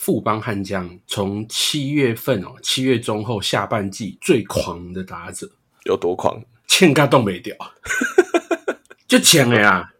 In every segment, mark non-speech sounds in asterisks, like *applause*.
富邦悍将从七月份哦，七月中后下半季最狂的打者，有多狂？欠嘎都没掉，*laughs* 就抢了呀！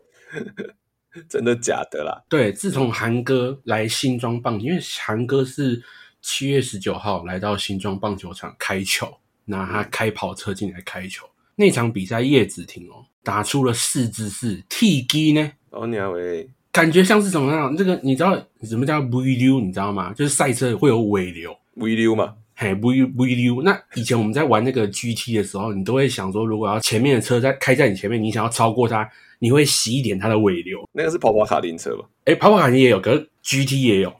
*laughs* 真的假的啦？对，自从韩哥来新庄棒，因为韩哥是七月十九号来到新庄棒球场开球，那他开跑车进来开球，那场比赛叶子廷哦打出了四支四 T G 呢，哦，你还为感觉像是怎么样？这个你知道什么叫 V 溜？你知道吗？就是赛车会有尾流，V 溜嘛？嘿 V V 溜。那以前我们在玩那个 G T 的时候，你都会想说，如果要前面的车在开在你前面，你想要超过它，你会吸一点它的尾流。那个是跑跑卡丁车吧？哎，跑跑卡丁也有，可是 GT 也有，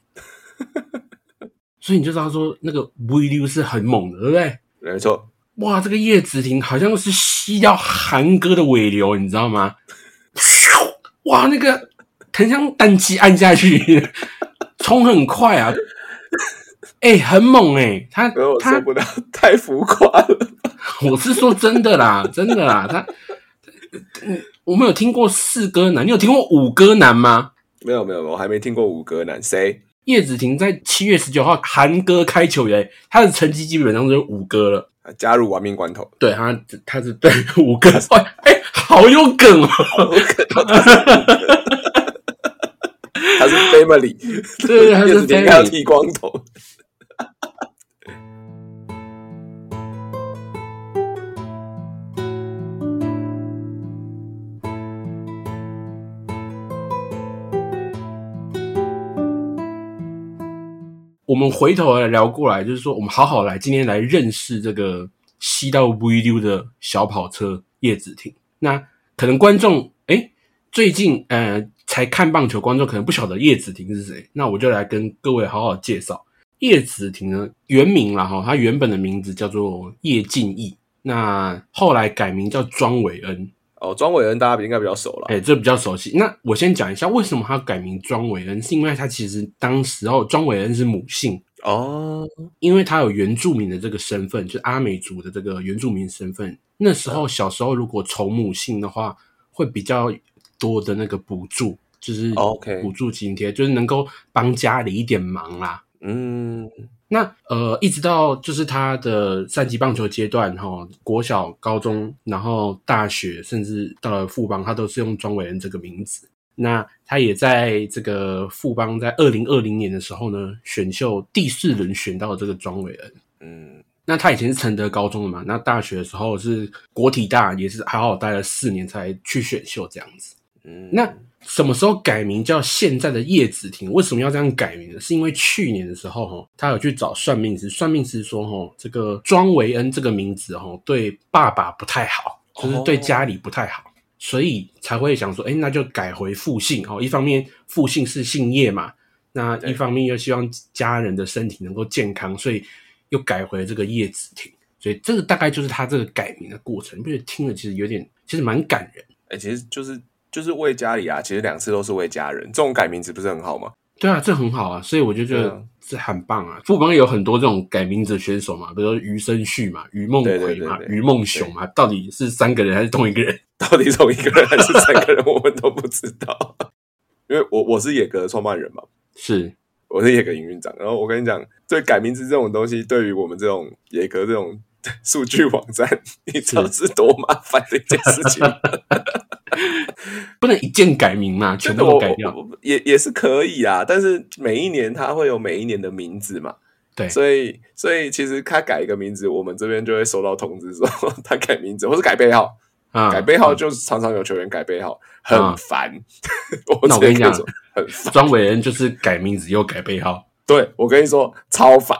*laughs* 所以你就知道说那个 V 溜是很猛的，对不对？没错，哇，这个叶子廷好像是吸掉韩哥的尾流，你知道吗？*laughs* 哇，那个很像单击按下去，*laughs* 冲很快啊！*laughs* 哎、很猛哎、他他受不了，太浮夸了。*laughs* 我是说真的啦，真的啦，他，嗯，我们有听过四哥男，你有听过五哥男吗？没有没有，我还没听过五哥男谁？叶子廷在七月十九号韩哥开球以来，他的成绩基本上就是五哥了。啊加入亡命关头，对他，他是对五哥，哇，哎、好有梗哦！他是 family，*laughs* 对，他是子廷要 family。剃光头。我们回头来聊过来，就是说，我们好好来今天来认识这个吸到 V 溜的小跑车叶子廷。那可能观众哎，最近呃才看棒球，观众可能不晓得叶子廷是谁，那我就来跟各位好好介绍叶子廷呢。原名啦哈，他原本的名字叫做叶敬义，那后来改名叫庄伟恩。哦，庄伟恩大家应该比较熟了。哎、这比较熟悉。那我先讲一下为什么他改名庄伟恩，是因为他其实当时候庄伟恩是母姓，哦，因为他有原住民的这个身份，就是阿美族的这个原住民身份。那时候小时候如果从母姓的话，会比较多的那个补助，就是哦 OK 补助津贴，就是能够帮家里一点忙啦。嗯，那呃，一直到就是他的三级棒球阶段，哈，国小、高中，然后大学，甚至到了富邦，他都是用庄伟恩这个名字。那他也在这个富邦在二零二零年的时候呢，选秀第四轮选到了这个庄伟恩。嗯，那他以前是承德高中的嘛，那大学的时候是国体大，也是好好待了四年才去选秀这样子。嗯，那什么时候改名叫现在的叶子廷？为什么要这样改名呢？是因为去年的时候，哈，他有去找算命师，算命师说，哈，这个庄维恩这个名字，哈，对爸爸不太好，就是对家里不太好，所以才会想说，哎、那就改回复姓，哦，一方面复姓是姓叶嘛，那一方面又希望家人的身体能够健康，所以又改回这个叶子廷。所以这个大概就是他这个改名的过程，你不觉得听了其实有点，其实蛮感人。哎、其实就是就是为家里啊，其实两次都是为家人，这种改名字不是很好吗？对啊，这很好啊，所以我就觉得这很棒啊。富邦有很多这种改名字的选手嘛，比如说余生旭嘛、余梦对奎嘛、对对对余梦雄嘛，到底是三个人还是同一个人？*laughs* 到底同一个人还是三个人，*laughs* 我们都不知道。因为我我是野格的创办人嘛，是我是野格营运长。然后我跟你讲，对改名字这种东西，对于我们这种野格这种 *laughs* 数据网站，你知道是多麻烦的一件事情吗。*laughs* 不能一键改名嘛，全都改掉。也也是可以啊，但是每一年它会有每一年的名字嘛，对所以所以其实他改一个名字，我们这边就会收到通知说 *laughs* 他改名字或是改背号，啊，改背号就是常常有球员改背号，很啊烦。*laughs* 我那我跟你讲直接说很烦。庄伟恩就是改名字又改背号，对我跟你说超烦，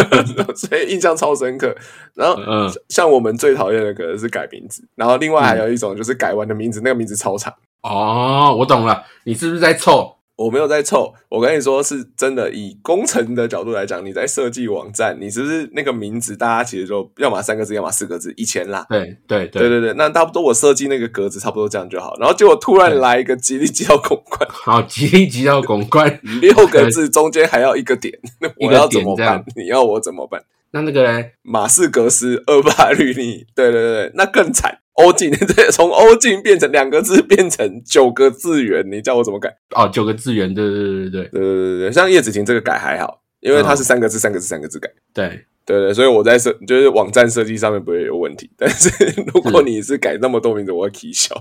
*laughs* 所以印象超深刻。然后嗯像我们最讨厌的可能是改名字，然后另外还有一种就是改完的名字，那个名字超长。哦，我懂了，你是不是在凑？我没有在凑，我跟你说是真的。以工程的角度来讲，你在设计网站，你是不是那个名字，大家其实就要么三个字，要么四个字，以前啦。对对对对对，那差不多我设计那个格子差不多这样就好。然后结果突然来一个吉利吉到公关，好，吉利吉到公关，*laughs* 六个字中间还要一个点，那我要怎么办？你要我怎么办？那那个嘞，马斯格斯二八氯尼，对对对，那更惨。欧进 *laughs* 对，从欧进变成两个字变成九个字元，你叫我怎么改？哦，九个字元，对对对对对对对对对，像叶子婷这个改还好，因为它是三个字三个字三个字改。对对对，所以我在设就是网站设计上面不会有问题。但是如果你是改那么多名字，我会啼笑。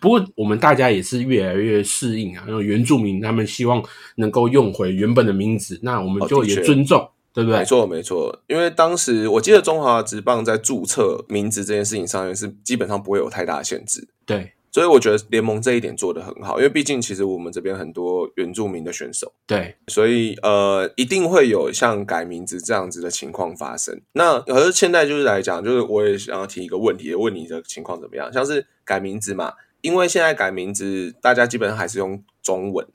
不过我们大家也是越来越适应啊，因为原住民他们希望能够用回原本的名字，那我们就也尊重。对不对？没错，没错。因为当时我记得中华职棒在注册名字这件事情上面是基本上不会有太大的限制。对，所以我觉得联盟这一点做得很好。因为毕竟其实我们这边很多原住民的选手，对，所以呃一定会有像改名字这样子的情况发生。那可是现在就是来讲，就是我也想要提一个问题，问你的情况怎么样？像是改名字嘛，因为现在改名字，大家基本上还是用中文，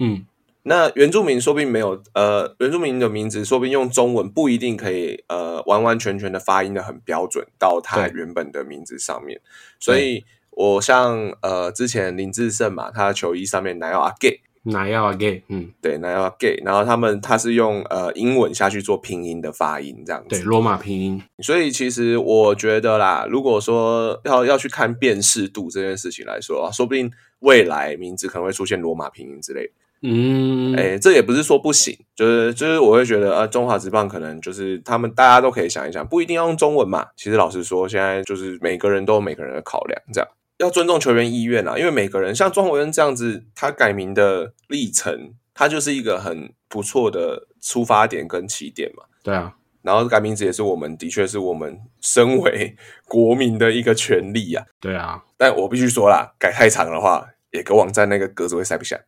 嗯。那原住民说不定没有，呃，原住民的名字说不定用中文不一定可以，呃，完完全全的发音的很标准到他原本的名字上面。所以，我像呃之前林志胜嘛，他的球衣上面奶要阿 gay，奶要阿 gay，嗯，对，奶要阿 gay，然后他们他是用呃英文下去做拼音的发音这样子，对，罗马拼音。所以其实我觉得啦，如果说要要去看辨识度这件事情来说啊，说不定未来名字可能会出现罗马拼音之类的。嗯，哎，这也不是说不行，就是就是我会觉得，啊，中华职棒可能就是他们大家都可以想一想，不一定要用中文嘛。其实老实说，现在就是每个人都有每个人的考量，这样要尊重球员意愿啊。因为每个人像庄文恩这样子，他改名的历程，他就是一个很不错的出发点跟起点嘛。对啊，然后改名字也是我们的确是我们身为国民的一个权利啊。对啊，但我必须说啦，改太长的话。也个网站那个格子会塞不下，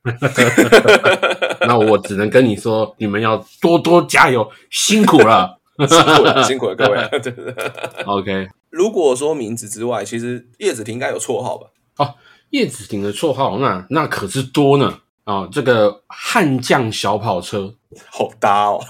*laughs* 那我只能跟你说，你们要多多加油，辛苦了，辛苦了，辛苦了，各位。*laughs* OK，如果说名字之外，其实叶子婷应该有绰号吧？哦，叶子婷的绰号那那可是多呢。哦，这个悍将小跑车，好搭哦。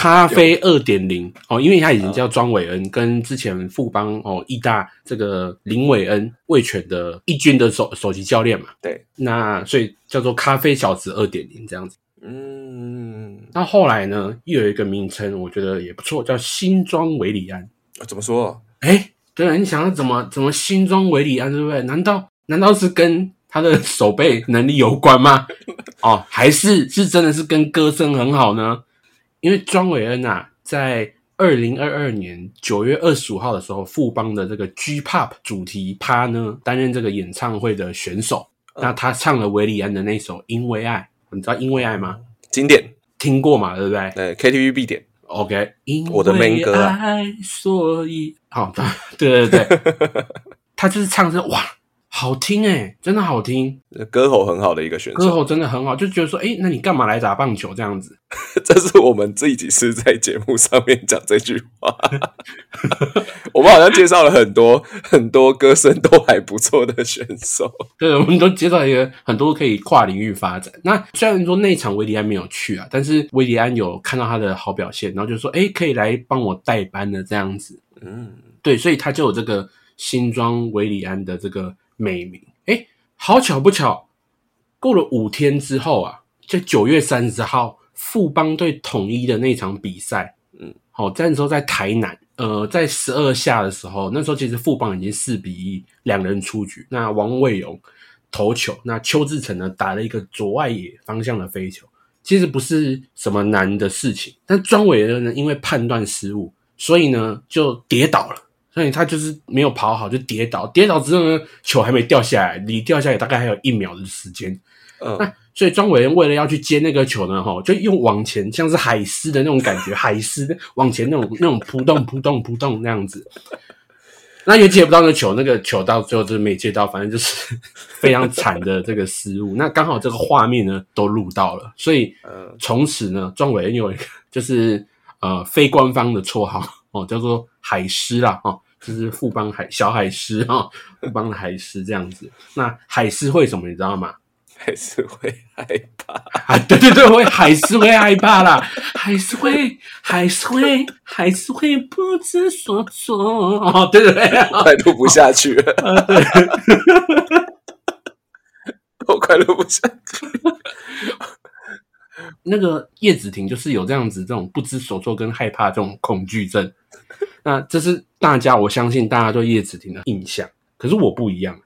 咖啡二点零哦，因为他已经叫庄伟恩，跟之前富邦哦义大这个林伟恩卫犬的一军的首首席教练嘛，对，那所以叫做咖啡小子二点零这样子。嗯，那后来呢，又有一个名称，我觉得也不错，叫新庄维里安。怎么说？哎，对啊，你想要怎么怎么新庄维里安，对不对？难道难道是跟他的手背能力有关吗？哦，还是是真的是跟歌声很好呢？因为庄伟恩啊，在二零二二年九月二十五号的时候，富邦的这个 G Pop 主题趴呢，担任这个演唱会的选手。那他唱了维里安的那首《因为爱》，你知道《因为爱》吗？经典，听过嘛？对不对？对，KTV 必点。OK，我的 main 歌啊，所以好，对 *laughs* 对对，*laughs* 他就是唱着哇。好听哎，真的好听，歌喉很好的一个选手，歌喉真的很好，就觉得说，哎，那你干嘛来打棒球这样子？*laughs* 这是我们自己是在节目上面讲这句话，*laughs* 我们好像介绍了很多很多歌声都还不错的选手，对，我们都介绍一个很多可以跨领域发展。那虽然说那场维迪安没有去啊，但是维迪安有看到他的好表现，然后就说，哎，可以来帮我代班的这样子。嗯，对，所以他就有这个新装维里安的这个。美名哎，好巧不巧，过了五天之后啊，在九月三十号，富邦队统一的那场比赛，嗯，好，那时候在台南，呃，在十二下的时候，那时候其实富邦已经四比一，两人出局。那王卫勇投球，那邱志成呢打了一个左外野方向的飞球，其实不是什么难的事情，但庄伟恩呢因为判断失误，所以呢就跌倒了。所以他就是没有跑好就跌倒，跌倒之后呢，球还没掉下来，离掉下来大概还有一秒的时间。嗯，那所以庄伟恩为了要去接那个球呢，哈，就用往前像是海狮的那种感觉，海狮往前那种那种扑动扑动扑动那样子。那也接不到那球，那个球到最后就是没接到，反正就是 *laughs* 非常惨的这个失误。那刚好这个画面呢都录到了，所以从此呢，庄伟恩有一个就是呃非官方的绰号哦，叫做海狮啦，哦。就是富邦海小海狮哈，富邦的海狮这样子。那海狮会什么？你知道吗？*laughs* 海狮会害怕啊！对对对，会海狮会害怕啦，海狮会海狮会海狮会不知所措。哦，对对对，*laughs* 快录不下去了。对，*laughs* 我快录不下去。那个叶子婷就是有这样子这种不知所措跟害怕这种恐惧症。*laughs* 那这是大家我相信大家对叶子婷的印象，可是我不一样。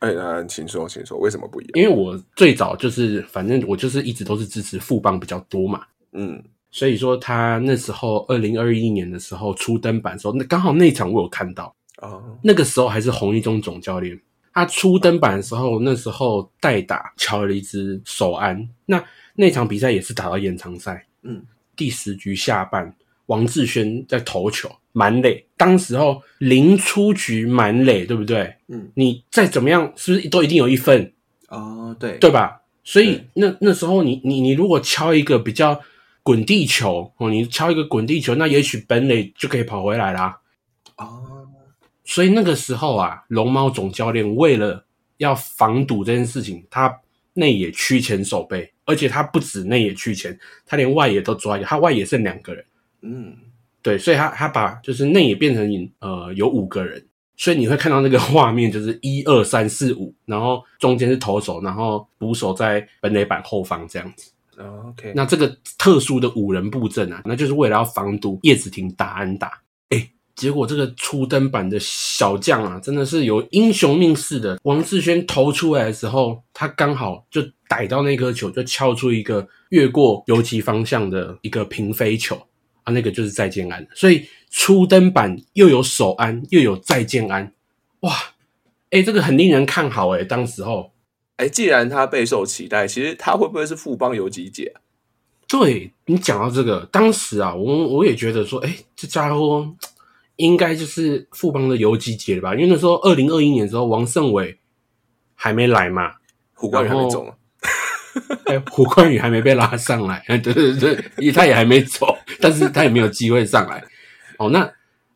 哎，那请说，请说，为什么不一样？因为我最早就是，反正我就是一直都是支持富邦比较多嘛，嗯，所以说他那时候二零二一年的时候出登板的时候，那刚好那场我有看到，哦，那个时候还是洪一中总教练，他出登板的时候，那时候代打敲了一支手安，那那场比赛也是打到延长赛，嗯，第十局下半，王志轩在投球满垒，当时候零出局满垒，对不对？嗯，你再怎么样，是不是都一定有一分？哦，对，对吧？所以那那时候你你你如果敲一个比较滚地球哦，你敲一个滚地球，那也许本垒就可以跑回来啦。哦，所以那个时候啊，龙猫总教练为了要防堵这件事情，他内野区前守备，而且他不止内野去前，他连外野都抓一个，他外野剩两个人，嗯，对，所以他他把就是内野变成呃有五个人，所以你会看到那个画面就是一二三四五，然后中间是投手，然后捕手在本垒板后方这样子。哦，OK，那这个特殊的五人布阵啊，那就是为了要防堵叶子婷打安打。哎，结果这个初登版的小将啊，真的是有英雄命似的。王志轩投出来的时候，他刚好就逮到那颗球，就敲出一个越过游击方向的一个平飞球啊，那个就是再见安。所以初登版又有守安，又有再见安，哇！哎，这个很令人看好哎，当时候。哎，既然他备受期待，其实他会不会是富邦游击姐啊？对你讲到这个，当时啊，我我也觉得说，哎，这家伙应该就是富邦的游击节了吧？因为那时候二零二一年的时候，王胜伟还没来嘛，胡冠宇还没然后中啊？*laughs* 哎，胡冠宇还没被拉上来，*laughs* 哎，对对对，也他也还没走，但是他也没有机会上来。哦，那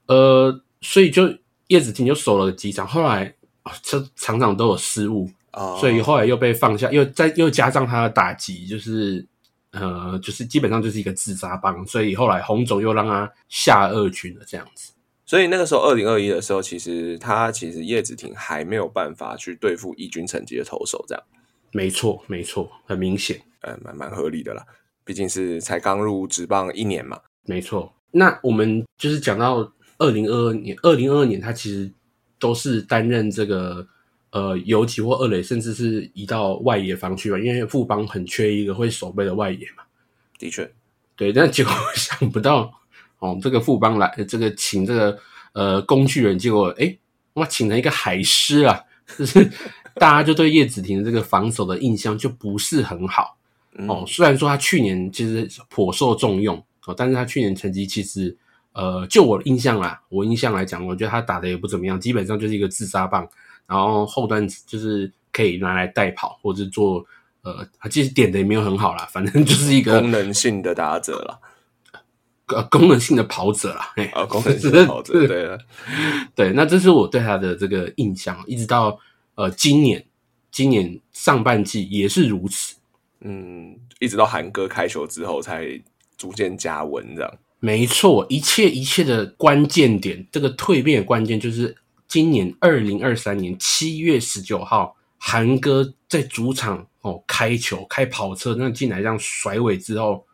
呃，所以就叶子婷就守了几场，后来哦这场场都有失误，哦，所以后来又被放下，又再又加上他的打击，就是呃，就是基本上就是一个自杀帮，所以后来洪总又让他下二军了，这样子。所以那个时候二零二一的时候，其实他其实叶子婷还没有办法去对付一军层级的投手，这样，没错，没错，很明显，呃，蛮蛮合理的啦。毕竟是才刚入职棒一年嘛。没错。那我们就是讲到二零二二年，二零二二年他其实都是担任这个呃游击或二垒，甚至是移到外野方去嘛，因为富邦很缺一个会守备的外野嘛。的确，对，但结果想不到哦，这个富邦来，这个请这个呃工具人，结果哎，我请了一个海狮啊，就是大家就对叶子婷这个防守的印象就不是很好嗯哦。虽然说他去年其实颇受重用哦，但是他去年成绩其实呃，就我的印象啦，我印象来讲，我觉得他打的也不怎么样，基本上就是一个自杀棒，然后后段就是可以拿来代跑或者做。呃，他其实点的也没有很好啦，反正就是一个功能性的打者啦，呃功能性的跑者啊，功能性的跑者，*laughs* 对了，*laughs* 对，那这是我对他的这个印象，一直到呃今年，今年上半季也是如此。嗯，一直到韩哥开球之后，才逐渐加温这样。没错，一切一切的关键点，这个蜕变的关键就是今年二零二三年七月十九号，韩哥在主场哦开球开跑车，那进来这样甩尾之后，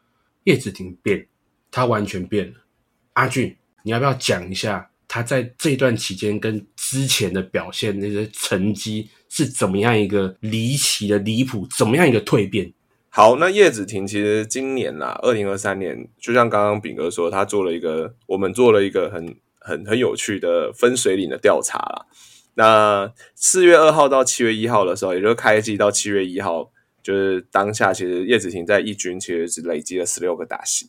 叶子婷变，他完全变了。阿俊，你要不要讲一下他在这段期间跟之前的表现那些成绩是怎么样一个离奇的离谱，怎么样一个蜕变？好，那叶子婷其实今年啦，二零二三年，就像刚刚炳哥说，他做了一个，我们做了一个很很很有趣的分水岭的调查啦。那四月二号到七月一号的时候，也就是开机到七月一号，就是当下其实叶子婷在一军其实是累积了十六个打席。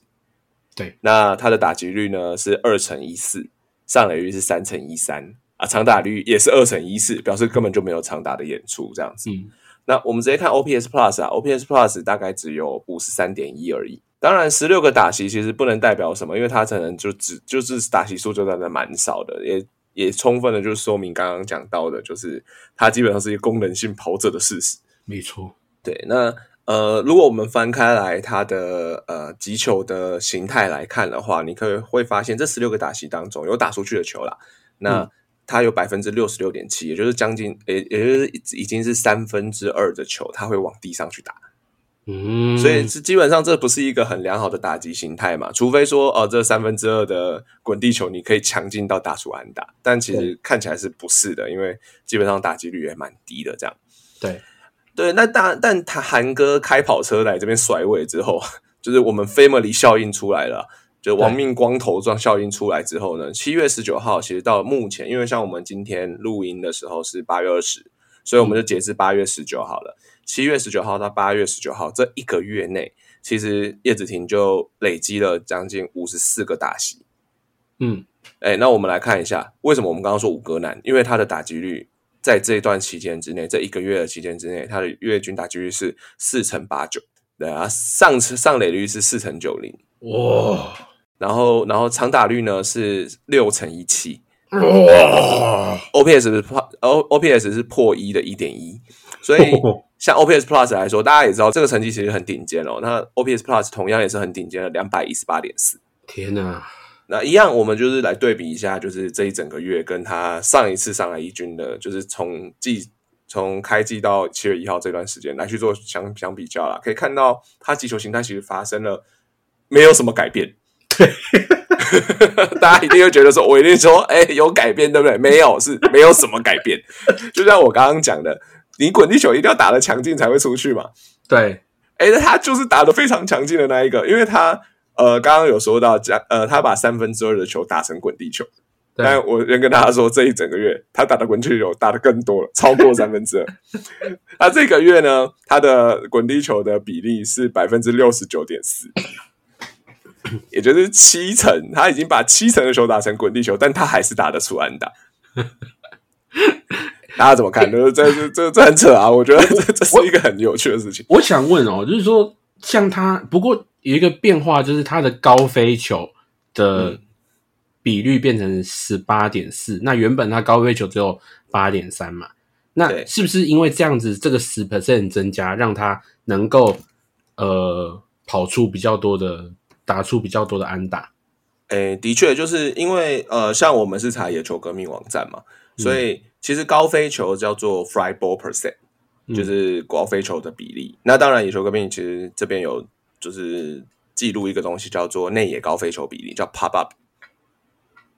对，那他的打击率呢是二乘一四，上垒率是三乘一三啊，长打率也是二乘一四，表示根本就没有长打的演出这样子。嗯，那我们直接看 OPS Plus 啊，OPS Plus 大概只有五十三点一而已。当然，十六个打席其实不能代表什么，因为他可能就只就是打席数就真的蛮少的，也也充分的就是说明刚刚讲到的，就是他基本上是一个功能性跑者的事实。没错，对，那呃，如果我们翻开来它的呃击球的形态来看的话，你可以会发现这十六个打席当中有打出去的球啦，那。嗯它有百分之六十六点七，也就是将近，也也就是已经是三分之二的球，它会往地上去打。嗯，所以是基本上这不是一个很良好的打击形态嘛，除非说哦这三分之二的滚地球你可以强劲到打出安打，但其实看起来是不是的，因为基本上打击率也蛮低的这样。对对，那但但他韩哥开跑车来这边甩尾之后，就是我们 family 效应出来了，就亡命光头状效应出来之后呢，七月十九号其实到目前，因为像我们今天录音的时候是八月二十，所以我们就截至八月十九好了。七月十九号到八月十九号这一个月内，其实叶子婷就累积了将近五十四个打席。嗯，哎，那我们来看一下，为什么我们刚刚说五哥难？因为他的打击率在这一段期间之内，这一个月的期间之内，他的月均打击率是四乘八九，对啊，上上垒率是四乘九零，哇然后然后长打率呢是六乘一七哇，，OPS 是破 O OPS 是破一的一点一，所以。*laughs* 像 OPS Plus 来说，大家也知道这个成绩其实很顶尖哦。那 OPS Plus 同样也是很顶尖的，两百一十八点四。天哪！那一样，我们就是来对比一下，就是这一整个月跟他上一次上来一军的，就是从季从开季到七月一号这段时间来去做相相比较啦，可以看到他击球形态其实发生了没有什么改变。对，*laughs* 大家一定会觉得说，我一定说，哎、有改变，对不对？没有，是没有什么改变。就像我刚刚讲的，你滚地球一定要打得强劲才会出去嘛。对，哎，那他就是打得非常强劲的那一个，因为他呃刚刚有说到讲呃，他把三分之二的球打成滚地球，但我先跟大家说，这一整个月他打的滚地球打的更多了，超过 *laughs* 三分之二。那这个月呢，他的滚地球的比例是百分之六十九点四，也就是七成，他已经把七成的球打成滚地球，但他还是打得出安打。*laughs* 大家怎么看？就是这这这这很扯啊！我觉得这这是一个很有趣的事情。我想问哦，就是说，像他，不过有一个变化，就是他的高飞球的嗯。比率变成十八点四，那原本他高飞球只有八点三嘛，那是不是因为这样子，这个十 percent 增加，让他能够呃跑出比较多的，打出比较多的安打？诶，的确，就是因为呃，像我们是查野球革命网站嘛，嗯。所以其实高飞球叫做 fly ball percent，嗯。就是高飞球的比例。那当然，野球革命其实这边有就是记录一个东西叫做内野高飞球比例，叫 pop up，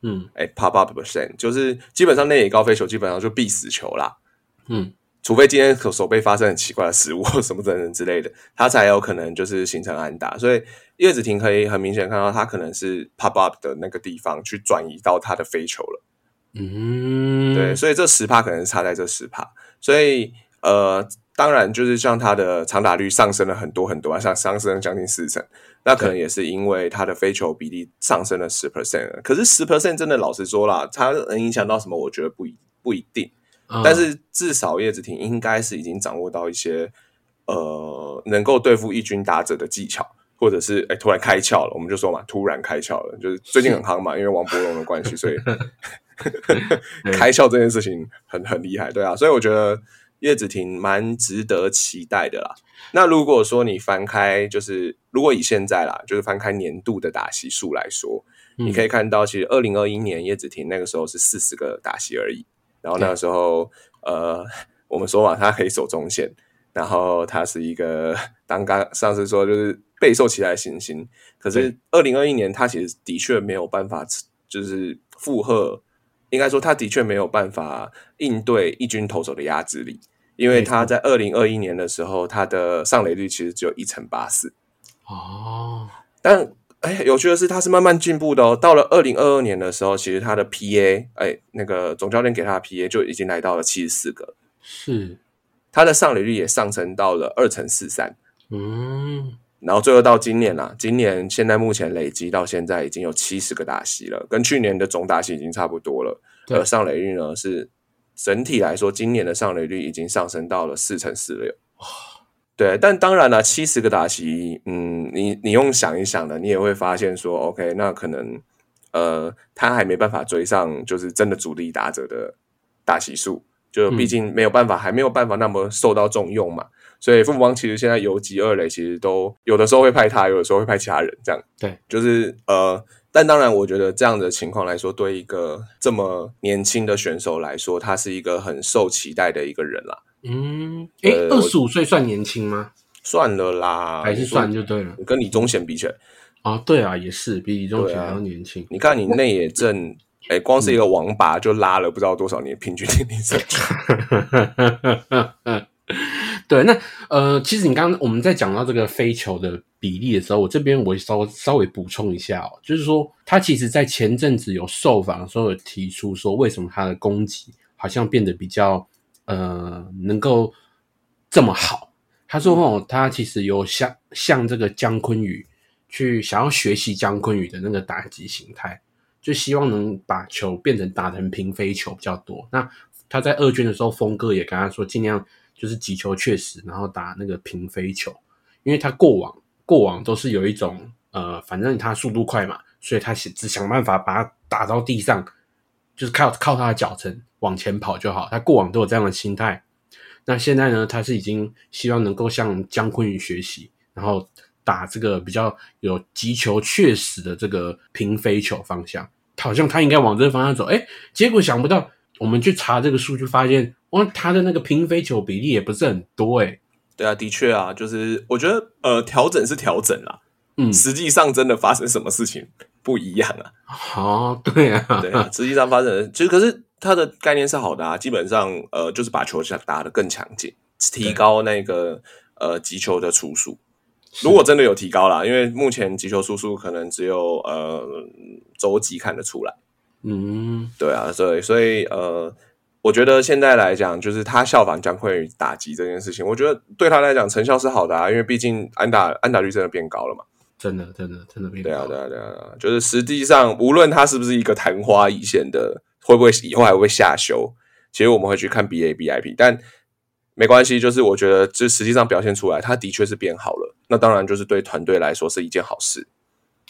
嗯哎，pop up percent，就是基本上内野高飞球基本上就必死球啦。嗯除非今天手手背发生很奇怪的失误或什么等等之类的，它才有可能就是形成安打。所以叶子婷可以很明显看到，它可能是 pop up 的那个地方去转移到它的飞球了。嗯，对，所以这十帕可能是差在这十帕。所以呃，当然就是像他的长打率上升了很多很多啊，像上升了将近四成，那可能也是因为他的飞球比例上升了十 percent。可是十 percent 真的老实说啦，它能影响到什么？我觉得不一不一定。嗯，但是至少叶子婷应该是已经掌握到一些呃能够对付一军打者的技巧，或者是哎突然开窍了，我们就说嘛，突然开窍了，就是最近很夯嘛，因为王伯荣的关系，所以 *laughs* *laughs* 开窍这件事情很很厉害，对啊，所以我觉得叶子婷蛮值得期待的啦。那如果说你翻开，就是如果以现在啦，就是翻开年度的打席数来说，你可以看到，其实二零二一年叶子婷那个时候是四十个打席而已。然后那个时候，呃，我们说嘛，他可以守中线，然后他是一个刚刚上次说就是备受期待的新星。可是二零二一年，他其实的确没有办法，就是负荷，应该说他的确没有办法应对一军投手的压制力，因为他在二零二一年的时候，他的上垒率其实只有一成八四。哦，但哎，有趣的是，他是慢慢进步的哦。到了二零二二年的时候，其实他的 PA，哎，那个总教练给他的 PA 就已经来到了七十四个，是，他的上垒率也上升到了二成四三。嗯，然后最后到今年啦、今年现在目前累积到现在已经有七十个打席了，跟去年的总打席已经差不多了。对而上垒率呢是整体来说，今年的上垒率已经上升到了四乘四六。对，但当然了，七十个打席，嗯，你你用想一想呢，你也会发现说，OK，那可能呃，他还没办法追上，就是真的主力打者的打席数，就毕竟没有办法，还没有办法那么受到重用嘛。所以富邦其实现在游击二垒其实都有的时候会派他，有的时候会派其他人，这样对，就是呃，但当然我觉得这样的情况来说，对一个这么年轻的选手来说，他是一个很受期待的一个人啦。嗯，诶，二十五岁算年轻吗？算了啦，还是算就对了。你跟李宗贤比起来，啊，对啊，也是比李宗贤还要年轻。你看你内野阵，哎，光是一个王八就拉了不知道多少年平均年龄上去。对，那呃，其实你刚刚我们在讲到这个飞球的比例的时候，我这边我稍稍微补充一下哦，就是说他其实在前阵子有受访的时候有提出说，为什么他的攻击好像变得比较呃能够这么好？他说哦，他其实有向向这个姜昆宇去想要学习姜昆宇的那个打击形态，就希望能把球变成打成平飞球比较多。那他在二军的时候，峰哥也跟他说，尽量就是击球确实，然后打那个平飞球，因为他过往过往都是有一种呃，反正他速度快嘛，所以他只只想办法把它打到地上，就是靠靠他的脚程往前跑就好。他过往都有这样的心态。那现在呢，他是已经希望能够向姜昆宇学习，然后打这个比较有击球确实的这个平飞球方向。好像他应该往这个方向走，哎，结果想不到，我们去查这个数据，发现哇，他的那个平飞球比例也不是很多，哎，对啊，的确啊，就是我觉得呃，调整是调整啦，嗯，实际上真的发生什么事情不一样啊。哦，对啊，对啊，实际上发生，其实可是他的概念是好的啊，基本上呃就是把球打得更强劲，提高那个呃击球的出数。如果真的有提高啦，因为目前击球出数可能只有呃周几看得出来。嗯，对啊，所以所以呃，我觉得现在来讲，就是他效仿姜昆宇打击这件事情，我觉得对他来讲成效是好的啊，因为毕竟安打安打率真的变高了嘛。真的，真的，真的变高对啊，对啊，对啊就是实际上，无论他是不是一个昙花一现的，会不会以后还会下修，其实我们会去看 BA、BIP，但没关系，就是我觉得这实际上表现出来，他的确是变好了。那当然就是对团队来说是一件好事。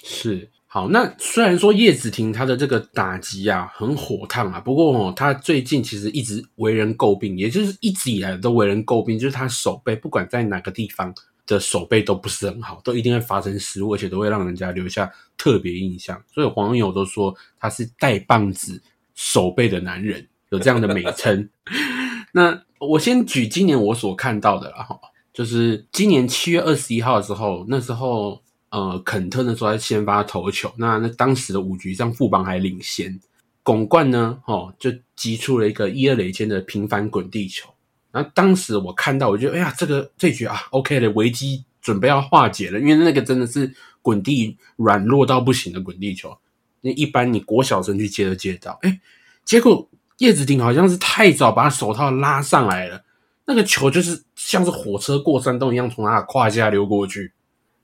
是好，那虽然说叶子婷她的这个打击啊很火烫啊，不过哦，她最近其实一直为人诟病，也就是一直以来都为人诟病，就是她手背不管在哪个地方的手背都不是很好，都一定会发生失误，而且都会让人家留下特别印象。所以网友都说他是带棒子手背的男人，有这样的美称。*laughs* 那我先举今年我所看到的啦，哈，就是今年七月二十一号的时候，那时候呃，肯特那时候在先发投球，那那当时的五局上富邦还领先，巩冠呢，哦，就击出了一个一二垒间的平凡滚地球。然后当时我看到，我觉得哎呀，这个这局啊，OK 的危机准备要化解了，因为那个真的是滚地软弱到不行的滚地球，那一般你国小生去接都接到，哎，结果叶子婷好像是太早把手套拉上来了，那个球就是像是火车过山洞一样从他的胯下溜过去。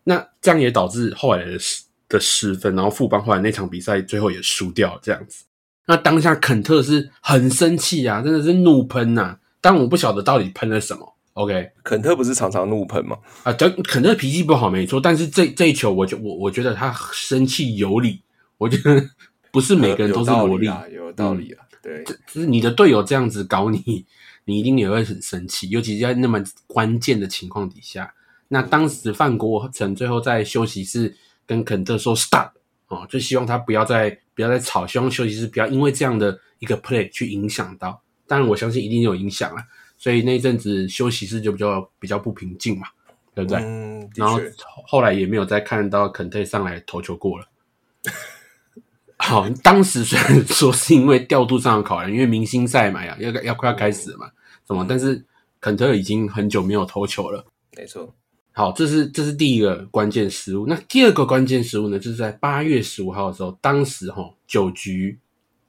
那这样也导致后来的失的失分，然后富邦后来那场比赛最后也输掉这样子。那当下肯特是很生气啊，真的是怒喷呐、但我不晓得到底喷了什么。OK 肯特不是常常怒喷吗？啊，肯肯特脾气不好没错，但是这这一球我就我我觉得他生气有理，我觉得不是每个人都是萝莉，有道理啊，有道理啊，对，就是你的队友这样子搞你，你一定也会很生气，尤其是在那么关键的情况底下。那当时范国成最后在休息室跟肯特说 “stop” 哦，就希望他不要再不要再吵，希望休息室不要因为这样的一个 play 去影响到。当然，我相信一定有影响了，所以那一阵子休息室就比较比较不平静嘛，对不对？嗯，然后，后来也没有再看到肯特上来投球过了。好，当时虽然说是因为调度上的考量，因为明星赛嘛呀，要要快要开始了嘛，怎么？但是肯特已经很久没有投球了。没错，好，这是这是第一个关键失误。那第二个关键失误呢，就是在八月十五号的时候，当时哈、九局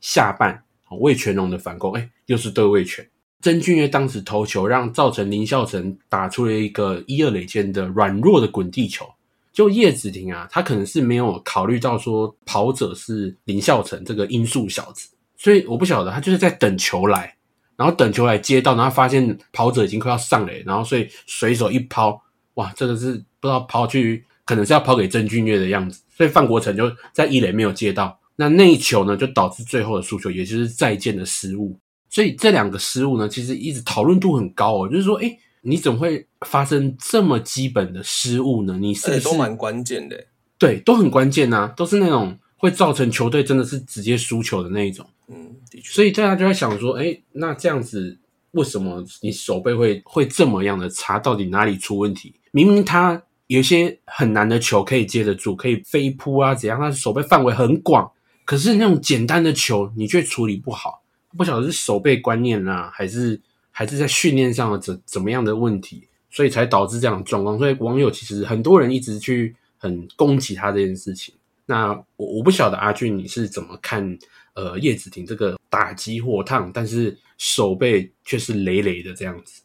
下半，魏全龙的反攻，哎，又是对魏全。曾俊岳当时投球，让造成林孝成打出了一个一二垒间的软弱的滚地球。就叶子婷啊，他可能是没有考虑到说跑者是林孝成这个音速小子，所以我不晓得他就是在等球来，然后等球来接到，然后发现跑者已经快要上垒，然后所以随手一抛，哇，这个是不知道抛去，可能是要抛给郑俊岳的样子，所以范国成就在一垒没有接到，那那一球呢，就导致最后的输球，也就是再见的失误。所以这两个失误呢，其实一直讨论度很高哦，就是说，哎，你怎么会发生这么基本的失误呢？你是不是都蛮关键的。对，都很关键呐、都是那种会造成球队真的是直接输球的那一种。嗯，的确，所以大家就在想说，哎，那这样子为什么你手背会会这么样的差？到底哪里出问题？明明他有些很难的球可以接得住，可以飞扑啊，怎样？他手背范围很广，可是那种简单的球你却处理不好，不晓得是手背观念啊，还是还是在训练上的怎怎么样的问题，所以才导致这样的状况。所以网友其实很多人一直去很攻击他这件事情。那我我不晓得阿俊你是怎么看？呃，叶子婷这个打击火烫，但是手背却是累累的这样子，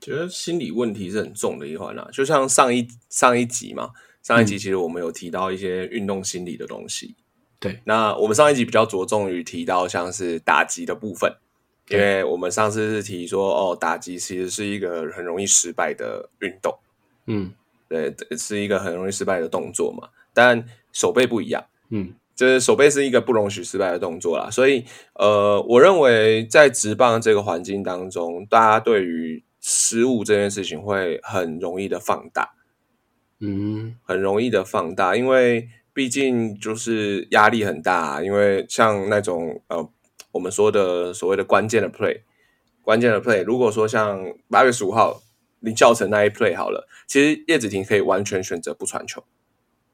觉得心理问题是很重的一环啊。就像上一上一集嘛，上一集其实我们有提到一些运动心理的东西。对，那我们上一集比较着重于提到像是打击的部分，因为我们上次是提说，哦，打击其实是一个很容易失败的运动。嗯，对，是一个很容易失败的动作嘛。但手背不一样。嗯。就是手背是一个不容许失败的动作啦，所以呃，我认为在直棒这个环境当中，大家对于失误这件事情会很容易的放大，嗯，很容易的放大，因为毕竟就是压力很大，因为像那种呃，我们说的所谓的关键的 play，关键的 play，如果说像八月十五号林教程那一 play 好了，其实叶子婷可以完全选择不传球，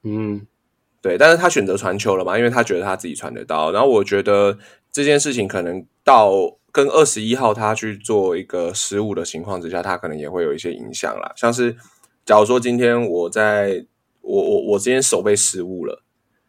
嗯。对，但是他选择传球了嘛？因为他觉得他自己传得到。然后我觉得这件事情可能到跟二十一号他去做一个失误的情况之下，他可能也会有一些影响啦。像是假如说今天我在我我我今天手被失误了，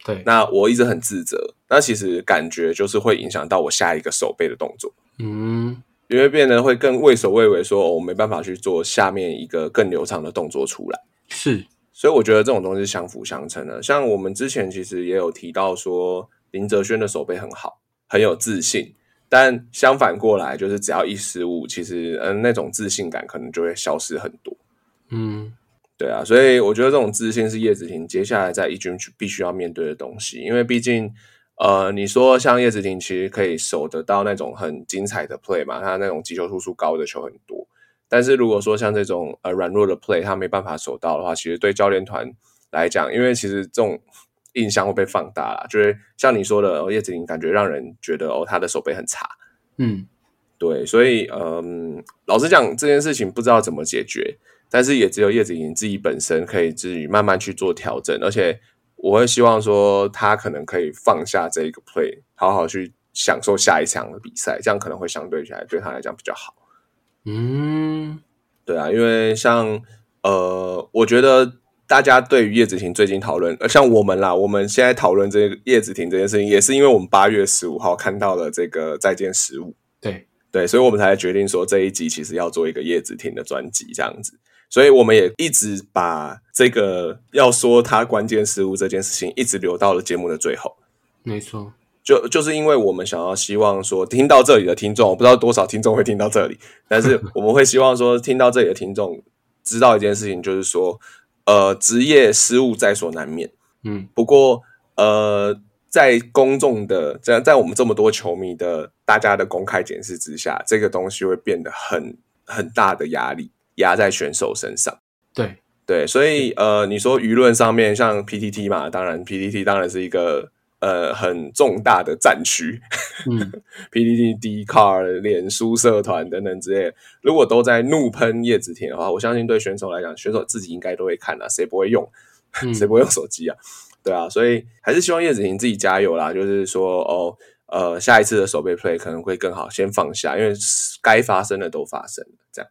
对，那我一直很自责，那其实感觉就是会影响到我下一个手背的动作，嗯，因为变得会更畏首畏尾，说我没办法去做下面一个更流畅的动作出来，是。所以我觉得这种东西是相辅相成的。像我们之前其实也有提到说，林哲轩的手背很好，很有自信。但相反过来，就是只要一失误，其实嗯，那种自信感可能就会消失很多。嗯，对啊。所以我觉得这种自信是叶子婷接下来在一军必须要面对的东西。因为毕竟，呃，你说像叶子婷其实可以守得到那种很精彩的 play 嘛，他那种击球突数高的球很多。但是如果说像这种呃软弱的 play，他没办法守到的话，其实对教练团来讲，因为其实这种印象会被放大了，就是像你说的哦叶子林，感觉让人觉得哦他的手背很差，嗯，对，所以嗯，老实讲这件事情不知道怎么解决，但是也只有叶子林自己本身可以自己慢慢去做调整，而且我会希望说他可能可以放下这一个 play，好好去享受下一场的比赛，这样可能会相对起来对他来讲比较好。嗯，对啊，因为像呃，我觉得大家对于叶子婷最近讨论，呃，像我们啦，我们现在讨论这个叶子婷这件事情，也是因为我们八月十五号看到了这个再见十五，对。对，所以我们才决定说这一集其实要做一个叶子婷的专辑这样子，所以我们也一直把这个要说他关键失误这件事情，一直留到了节目的最后，没错。就就是因为我们想要希望说听到这里的听众，我不知道多少听众会听到这里，但是 *laughs* 我们会希望说听到这里的听众知道一件事情，就是说，呃，职业失误在所难免，嗯，不过呃，在公众的在在我们这么多球迷的大家的公开检视之下，这个东西会变得很很大的压力压在选手身上，对对，所以呃，你说舆论上面像 PTT 嘛，当然 PTT 当然是一个。呃，很重大的战区，嗯，*laughs* PDD、D Car、脸书社团等等之类，如果都在怒喷叶子田的话，我相信对选手来讲，选手自己应该都会看啊，谁不会用？*laughs* 谁不会用手机啊？对啊，所以还是希望叶子婷自己加油啦。就是说，哦，呃，下一次的手背 play 可能会更好，先放下，因为该发生的都发生了。这样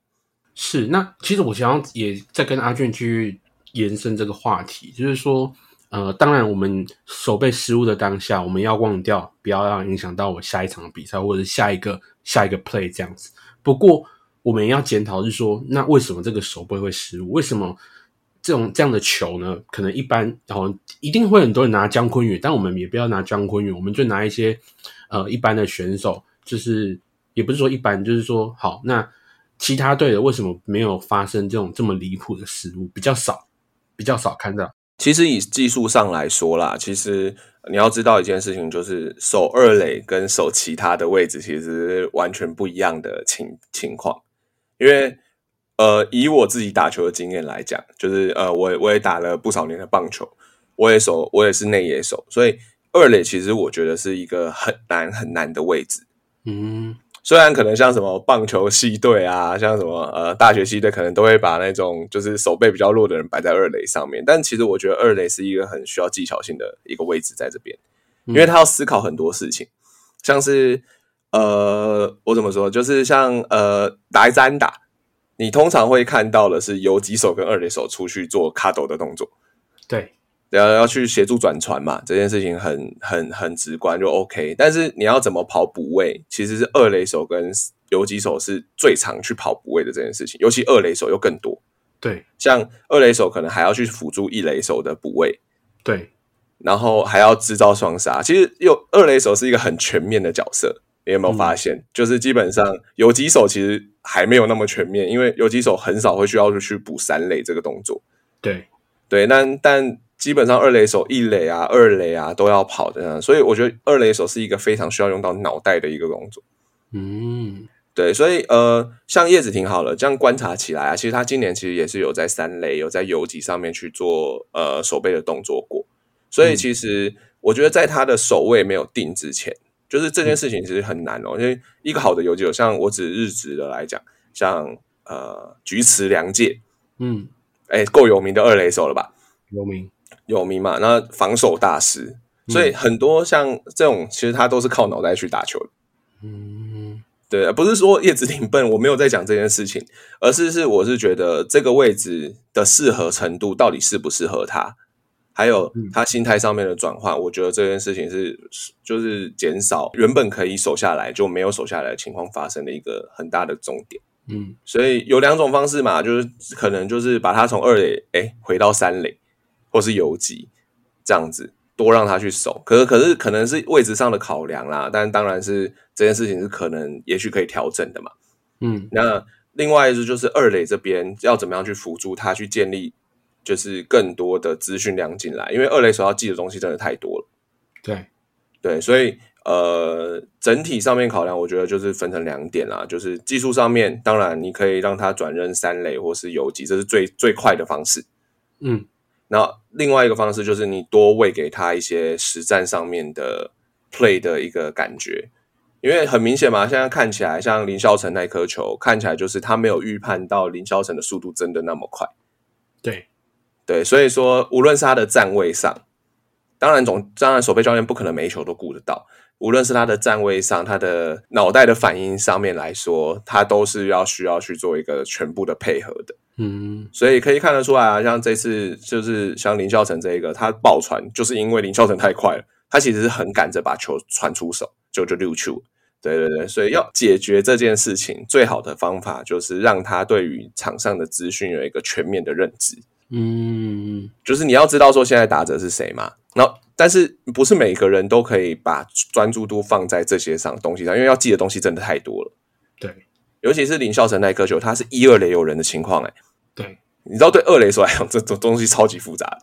是。那其实我想要也在跟阿俊去延伸这个话题，就是说。呃，当然，我们手背失误的当下，我们要忘掉，不要让影响到我下一场比赛或者下一个下一个 play 这样子。不过，我们也要检讨是说，那为什么这个手背会失误？为什么这种这样的球呢？可能一般，然后一定会很多人拿姜昆宇，但我们也不要拿姜昆宇，我们就拿一些呃一般的选手，就是也不是说一般，就是说好，那其他队的为什么没有发生这种这么离谱的失误？比较少，比较少看到。其实以技术上来说啦，其实你要知道一件事情，就是守二垒跟守其他的位置，其实完全不一样的情情况。因为呃，以我自己打球的经验来讲，就是呃，我我也打了不少年的棒球，我也守，我也是内野手，所以二垒其实我觉得是一个很难很难的位置。嗯，虽然可能像什么棒球系队啊，像什么呃大学系队，可能都会把那种就是手背比较弱的人摆在二垒上面，但其实我觉得二垒是一个很需要技巧性的一个位置在这边，因为他要思考很多事情，像是呃我怎么说，就是像呃打一单打，你通常会看到的是有几手跟二垒手出去做卡斗的动作，对。要要去协助转传嘛，这件事情很很很直观就 OK。但是你要怎么跑补位，其实是二垒手跟游击手是最常去跑补位的这件事情，尤其二垒手又更多。对，像二垒手可能还要去辅助一垒手的补位，对，然后还要制造双杀。其实有二垒手是一个很全面的角色，你有没有发现？就是基本上游击手其实还没有那么全面，因为游击手很少会需要去补三垒这个动作。对，对，但但。基本上二垒手一垒啊、二垒啊都要跑的，所以我觉得二垒手是一个非常需要用到脑袋的一个工作。嗯，对，所以呃，像叶子挺好了，这样观察起来啊，其实他今年其实也是有在三垒、有在游击上面去做呃手背的动作过。所以其实我觉得在他的守位没有定之前，就是这件事情其实很难哦。因为一个好的游击手，像我指日职的来讲，像呃菊池良介，嗯，哎，够有名的二垒手了吧？有名。有名嘛？那防守大师，所以很多像这种，其实他都是靠脑袋去打球的。嗯，对，不是说叶子挺笨，我没有在讲这件事情，而是是我是觉得这个位置的适合程度到底适不适合他，还有他心态上面的转换，我觉得这件事情是就是减少原本可以守下来就没有守下来的情况发生的一个很大的重点。嗯，所以有两种方式嘛，就是可能就是把他从二垒哎回到三垒。或是游击这样子，多让他去守。可是，可是可能是位置上的考量啦。但当然是这件事情是可能，也许可以调整的嘛。嗯，那另外一支就是二垒这边要怎么样去辅助他去建立，就是更多的资讯量进来。因为二垒所要记的东西真的太多了。对，对，所以呃，整体上面考量，我觉得就是分成两点啦。就是技术上面，当然你可以让他转任三垒或是游击，这是最最快的方式。嗯。那另外一个方式就是你多喂给他一些实战上面的 play 的一个感觉，因为很明显嘛，现在看起来像林孝成那颗球，看起来就是他没有预判到林孝成的速度真的那么快。对，对，所以说无论是他的站位上，当然总当然守备教练不可能每一球都顾得到。无论是他的站位上，他的脑袋的反应上面来说，他都是要需要去做一个全部的配合的。嗯，所以可以看得出来啊，像这次就是像林孝成这一个，他爆传就是因为林孝成太快了，他其实是很赶着把球传出手，就就溜球。对对对，所以要解决这件事情，最好的方法就是让他对于场上的资讯有一个全面的认知。嗯，就是你要知道说现在打者是谁嘛，然后但是不是每个人都可以把专注度放在这些上东西上，因为要记的东西真的太多了。对，尤其是林孝成那颗球，他是一二垒有人的情况，哎，对，你知道对二垒说来讲，这种东西超级复杂。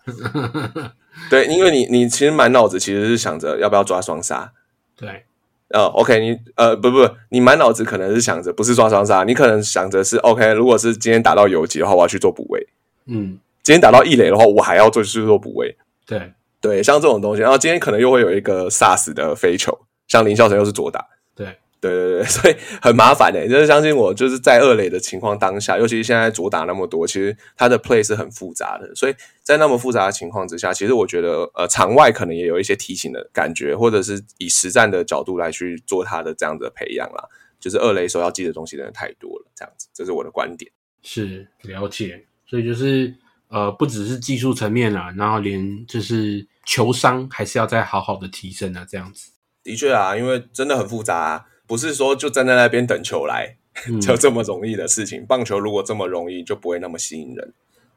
*laughs* 对，因为你你其实满脑子其实是想着要不要抓双杀。对，呃，OK，你呃不不，你满脑子可能是想着不是抓双杀，你可能想着是 OK，如果是今天打到游击的话，我要去做补位。嗯。今天打到一垒的话，我还要做去做补位。对对，像这种东西，然后今天可能又会有一个杀死的飞球，像林孝成又是左打。对对对对，*laughs* 所以很麻烦的。就是相信我，就是在二垒的情况当下，尤其是现在左打那么多，其实他的 play 是很复杂的。所以在那么复杂的情况之下，其实我觉得呃，场外可能也有一些提醒的感觉，或者是以实战的角度来去做他的这样的培养啦。就是二垒手要记的东西真的太多了，这样子，这是我的观点。是了解，所以就是。呃，不只是技术层面啦，然后连就是球商还是要再好好的提升啊，这样子。的确啊，因为真的很复杂，不是说就站在那边等球来 *laughs* 就这么容易的事情。棒球如果这么容易，就不会那么吸引人。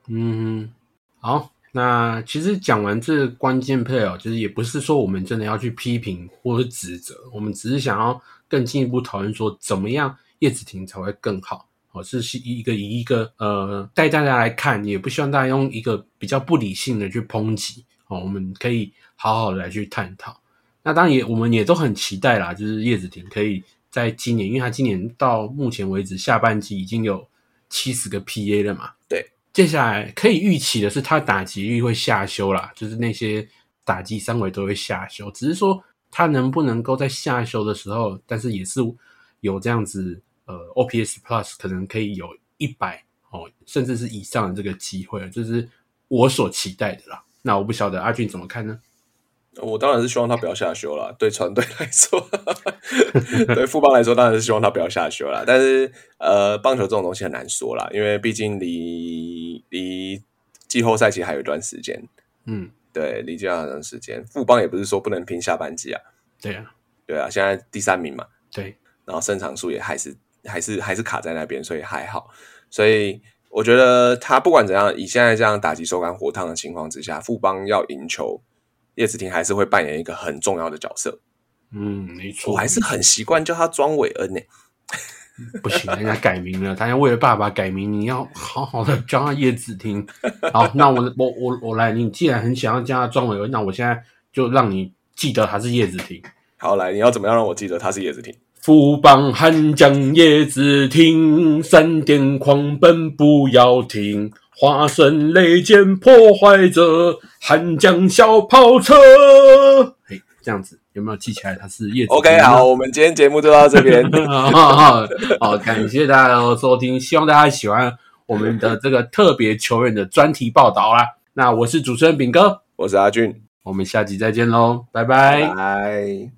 嗯，好，那其实讲完这关键 play 哦，就是也不是说我们真的要去批评或者指责，我们只是想要更进一步讨论说，怎么样叶子婷才会更好。我是一个以一个呃带大家来看，也不希望大家用一个比较不理性的去抨击哦。我们可以好好的来去探讨。那当然也我们也都很期待啦，就是叶子婷可以在今年，因为他今年到目前为止下半季已经有七十个 PA 了嘛。对，接下来可以预期的是他打击率会下修啦，就是那些打击三围都会下修。只是说他能不能够在下修的时候，但是也是有这样子呃 OPS Plus 可能可以有一百哦，甚至是以上的这个机会，就是我所期待的啦。那我不晓得阿俊怎么看呢？我当然是希望他不要下修了。对船队来说，*laughs* 对富邦来说，当然是希望他不要下修了。但是，呃，棒球这种东西很难说啦，因为毕竟离离季后赛其实还有一段时间。嗯，对，离季后赛有段时间，富邦也不是说不能拼下半季啊。对啊，对啊，现在第三名嘛，对，然后胜场数也还是还是还是卡在那边，所以还好。所以我觉得他不管怎样，以现在这样打击手感火烫的情况之下，富邦要赢球。叶子婷还是会扮演一个很重要的角色。嗯，没错，我还是很习惯叫他庄伟恩呢。*laughs* 不行，人家改名了，他要为了爸爸改名，你要好好的叫他叶子婷。好，那我我我我来，你既然很想要叫他庄伟恩，那我现在就让你记得他是叶子婷。好，来，你要怎么样让我记得他是叶子婷？富邦悍将叶子婷，闪电狂奔不要停。化身雷剑破坏者，寒江小跑车。嘿，这样子有没有记起来？他是叶子。OK，好，我们今天节目就到这边。*laughs* 好，感谢大家的收听，希望大家喜欢我们的这个特别球员的专题报道啦。那我是主持人炳哥，我是阿俊，我们下集再见喽，拜拜。拜。